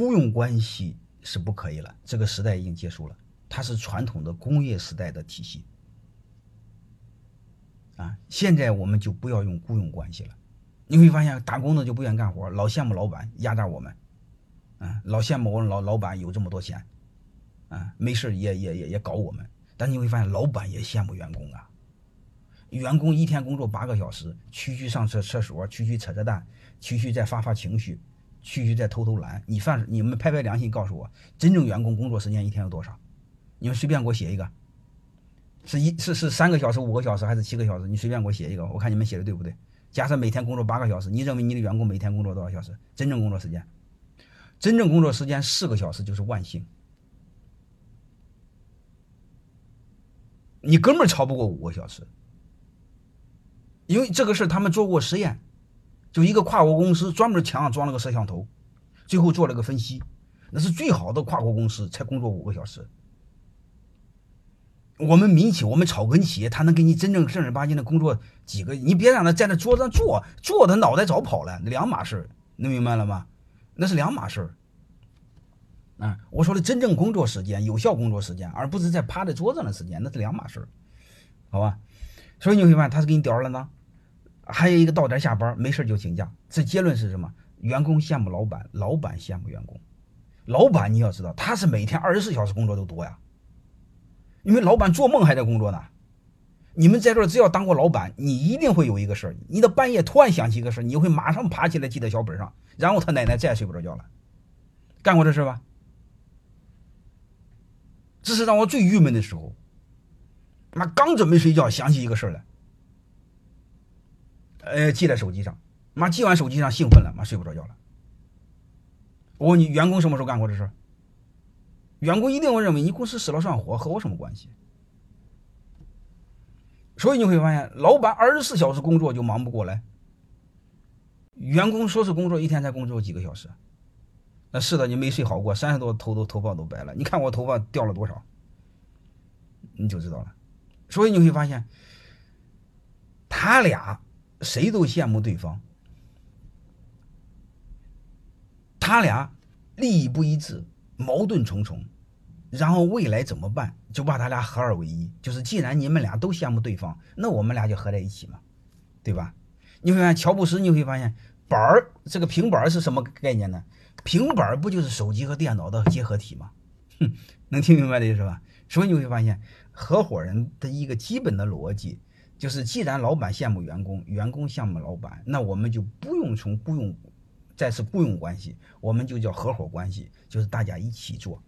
雇佣关系是不可以了，这个时代已经结束了，它是传统的工业时代的体系。啊，现在我们就不要用雇佣关系了。你会发现，打工的就不愿干活，老羡慕老板压榨我们，啊，老羡慕我们老老板有这么多钱，啊，没事也也也也搞我们。但你会发现，老板也羡慕员工啊。员工一天工作八个小时，区区上厕厕所，区区扯扯淡，区区再发发情绪，区区在偷偷懒。你算你们拍拍良心，告诉我，真正员工工作时间一天有多少？你们随便给我写一个。是一是是三个小时五个小时还是七个小时？你随便给我写一个，我看你们写的对不对？假设每天工作八个小时，你认为你的员工每天工作多少小时？真正工作时间，真正工作时间四个小时就是万幸。你根本超不过五个小时，因为这个事他们做过实验，就一个跨国公司专门墙上装了个摄像头，最后做了个分析，那是最好的跨国公司才工作五个小时。我们民企，我们草根企业，他能给你真正正儿八经的工作几个？你别让他在那桌子上坐，坐他脑袋早跑了，两码事儿能明白了吗？那是两码事儿。啊，我说的真正工作时间、有效工作时间，而不是在趴在桌子上的时间，那是两码事儿，好吧？所以你会发现他是给你叼了呢。还有一个到点下班没事就请假，这结论是什么？员工羡慕老板，老板羡慕员工。老板你要知道，他是每天二十四小时工作都多呀。因为老板做梦还在工作呢，你们在这儿只要当过老板，你一定会有一个事儿，你的半夜突然想起一个事儿，你会马上爬起来记在小本上，然后他奶奶再也睡不着觉了。干过这事吧？这是让我最郁闷的时候。妈刚准备睡觉，想起一个事儿来，呃，记在手机上。妈记完手机上兴奋了，妈睡不着觉了。我问你，员工什么时候干过这事？员工一定会认为你公司死了算活，和我什么关系？所以你会发现，老板二十四小时工作就忙不过来，员工说是工作一天才工作几个小时，那是的，你没睡好过，三十多头都头发都白了。你看我头发掉了多少，你就知道了。所以你会发现，他俩谁都羡慕对方，他俩利益不一致。矛盾重重，然后未来怎么办？就把他俩合二为一。就是既然你们俩都羡慕对方，那我们俩就合在一起嘛，对吧？你会发现乔布斯，你会发现板儿这个平板是什么概念呢？平板不就是手机和电脑的结合体吗？哼，能听明白的意思吧？所以你会发现，合伙人的一个基本的逻辑就是：既然老板羡慕员工，员工羡慕老板，那我们就不用从雇佣。再是雇佣关系，我们就叫合伙关系，就是大家一起做，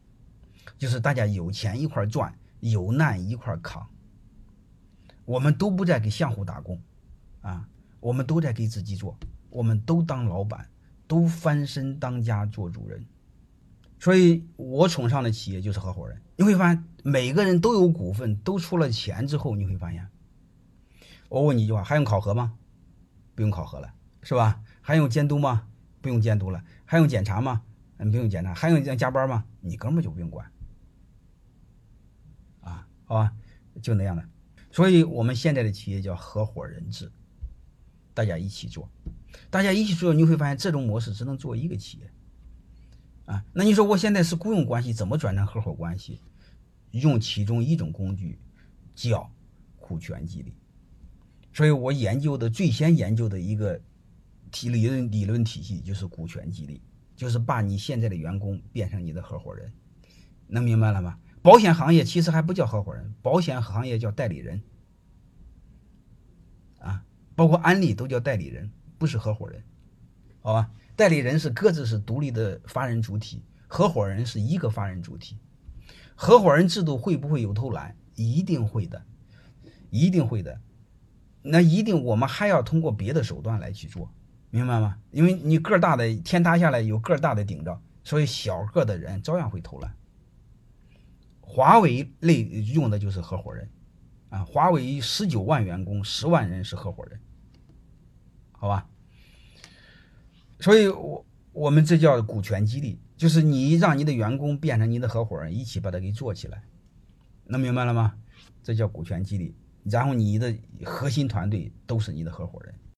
就是大家有钱一块赚，有难一块扛。我们都不再给相互打工，啊，我们都在给自己做，我们都当老板，都翻身当家做主人。所以我崇尚的企业就是合伙人。你会发现，每个人都有股份，都出了钱之后，你会发现，我问你一句话，还用考核吗？不用考核了，是吧？还用监督吗？不用监督了，还用检查吗？嗯，不用检查，还用加班吗？你根本就不用管，啊，好吧，就那样的。所以我们现在的企业叫合伙人制，大家一起做，大家一起做，你会发现这种模式只能做一个企业，啊，那你说我现在是雇佣关系，怎么转成合伙关系？用其中一种工具叫股权激励，所以我研究的最先研究的一个。体理论理论体系就是股权激励，就是把你现在的员工变成你的合伙人，能明白了吗？保险行业其实还不叫合伙人，保险行业叫代理人，啊，包括安利都叫代理人，不是合伙人，好吧？代理人是各自是独立的法人主体，合伙人是一个法人主体。合伙人制度会不会有偷懒？一定会的，一定会的。那一定我们还要通过别的手段来去做。明白吗？因为你个大的天塌下来有个大的顶着，所以小个的人照样会偷懒。华为类用的就是合伙人，啊，华为十九万员工，十万人是合伙人，好吧？所以，我我们这叫股权激励，就是你让你的员工变成你的合伙人，一起把它给做起来，能明白了吗？这叫股权激励，然后你的核心团队都是你的合伙人。